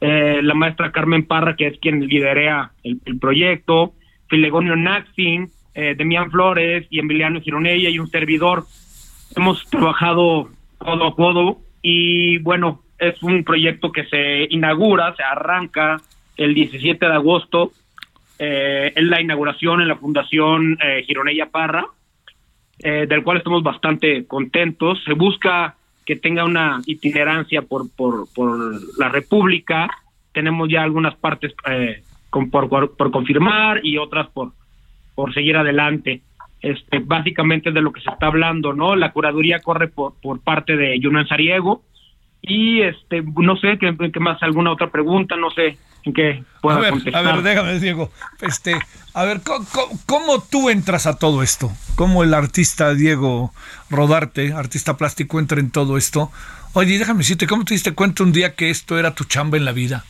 la maestra Carmen Parra, que es quien liderea el, proyecto, Filegonio Naxin, eh, Demián Flores y Emiliano Gironella y un servidor. Hemos trabajado codo a codo y bueno, es un proyecto que se inaugura, se arranca el 17 de agosto eh, en la inauguración en la Fundación eh, Gironella Parra, eh, del cual estamos bastante contentos. Se busca que tenga una itinerancia por, por, por la República. Tenemos ya algunas partes eh, con, por, por confirmar y otras por, por seguir adelante. Este, básicamente de lo que se está hablando, ¿no? La curaduría corre por, por parte de Julián Sariego y este, no sé, ¿qué, más? ¿Alguna otra pregunta? No sé en qué pueda a ver, contestar. A ver, déjame, Diego. Este, a ver, ¿cómo, tú entras a todo esto? ¿Cómo el artista Diego Rodarte, artista plástico, entra en todo esto? Oye, déjame decirte, ¿cómo te diste cuenta un día que esto era tu chamba en la vida?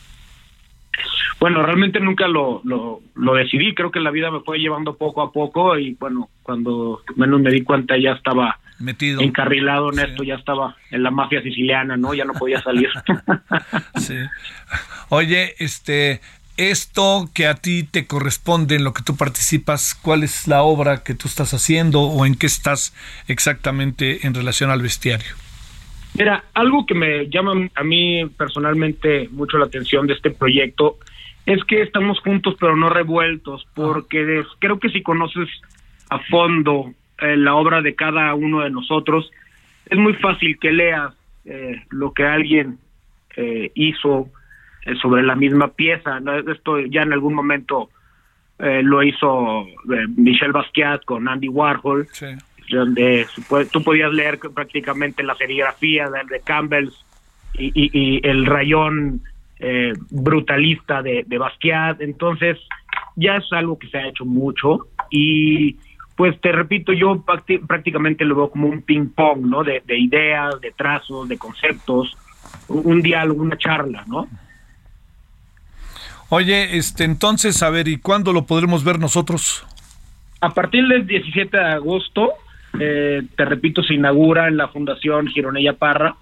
Bueno, realmente nunca lo, lo, lo, decidí, creo que la vida me fue llevando poco a poco y bueno, cuando menos me di cuenta ya estaba metido encarrilado en esto, ya estaba en la mafia siciliana, ¿no? Ya no podía salir. sí. Oye, este, esto que a ti te corresponde, en lo que tú participas, ¿cuál es la obra que tú estás haciendo o en qué estás exactamente en relación al bestiario? Mira, algo que me llama a mí personalmente mucho la atención de este proyecto es que estamos juntos pero no revueltos, porque creo que si conoces a fondo eh, la obra de cada uno de nosotros, es muy fácil que leas eh, lo que alguien eh, hizo sobre la misma pieza. Esto ya en algún momento lo hizo Michel Basquiat con Andy Warhol, donde tú podías leer prácticamente la serigrafía de, de Campbell y, y el rayón eh, brutalista de, de Basquiat, entonces ya es algo que se ha hecho mucho y pues te repito, yo prácticamente lo veo como un ping pong, ¿no? De, ideas, de trazos, de conceptos, un diálogo, una charla, ¿no? Oye, este, entonces, a ver, ¿y cuándo lo podremos ver nosotros? A partir del 17 de agosto, eh, te repito, se inaugura en la Fundación Gironella Parra,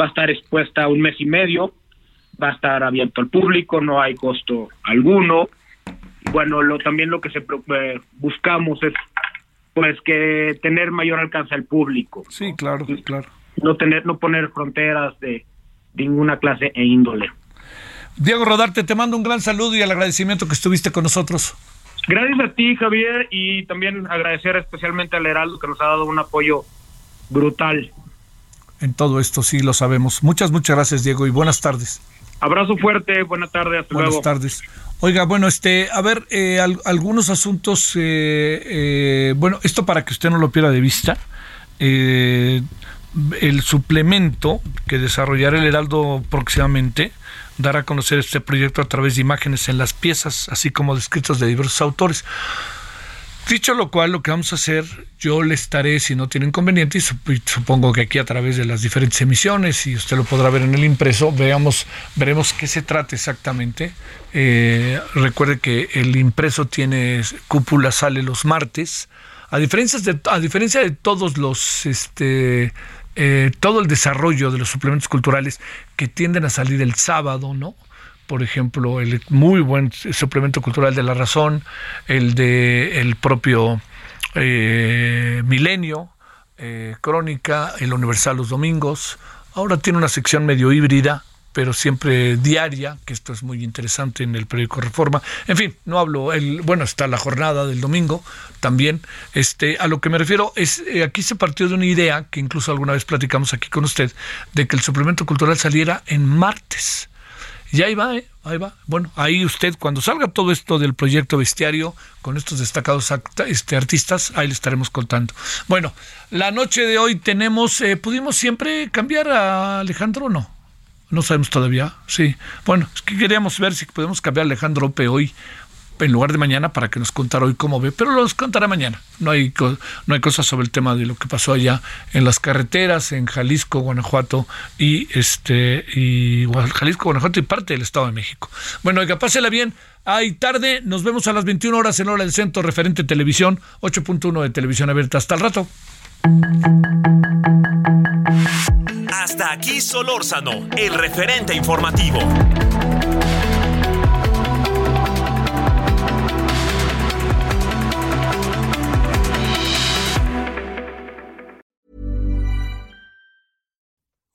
va a estar expuesta un mes y medio, va a estar abierto al público, no hay costo alguno. Bueno, lo también lo que se eh, buscamos es pues que tener mayor alcance al público. Sí, claro, claro. No tener no poner fronteras de ninguna clase e índole. Diego Rodarte, te mando un gran saludo y el agradecimiento que estuviste con nosotros. Gracias a ti, Javier, y también agradecer especialmente al Heraldo que nos ha dado un apoyo brutal. En todo esto sí lo sabemos. Muchas, muchas gracias, Diego, y buenas tardes. Abrazo fuerte, buena tarde, hasta Buenas luego. tardes. Oiga, bueno, este, a ver, eh, al- algunos asuntos, eh, eh, bueno, esto para que usted no lo pierda de vista, eh, el suplemento que desarrollará el Heraldo próximamente dará a conocer este proyecto a través de imágenes en las piezas, así como de escritos de diversos autores. Dicho lo cual, lo que vamos a hacer, yo le estaré, si no tiene inconveniente, y sup- y supongo que aquí a través de las diferentes emisiones, y usted lo podrá ver en el impreso, veamos, veremos qué se trata exactamente. Eh, recuerde que el impreso tiene cúpula, sale los martes. A diferencia de, a diferencia de todos los, este, eh, todo el desarrollo de los suplementos culturales que tienden a salir el sábado, ¿no? Por ejemplo, el muy buen suplemento cultural de La Razón, el de el propio eh, Milenio, eh, Crónica, el Universal los domingos. Ahora tiene una sección medio híbrida, pero siempre diaria, que esto es muy interesante en el periódico Reforma. En fin, no hablo, el, bueno, está la jornada del domingo también. Este, a lo que me refiero es, eh, aquí se partió de una idea, que incluso alguna vez platicamos aquí con usted, de que el suplemento cultural saliera en martes. Y ahí va, ¿eh? ahí va. Bueno, ahí usted, cuando salga todo esto del proyecto bestiario, con estos destacados acta- este, artistas, ahí le estaremos contando. Bueno, la noche de hoy tenemos, eh, ¿pudimos siempre cambiar a Alejandro o no? No sabemos todavía, sí. Bueno, es que queríamos ver si podemos cambiar a Alejandro Ope hoy en lugar de mañana para que nos contara hoy cómo ve, pero los contará mañana. No hay no hay cosas sobre el tema de lo que pasó allá en las carreteras en Jalisco, Guanajuato y este y Jalisco, Guanajuato y parte del Estado de México. Bueno, oiga, pásela bien. Hay tarde, nos vemos a las 21 horas en hora del centro referente televisión 8.1 de televisión abierta. Hasta el rato. Hasta aquí Solórzano, el referente informativo.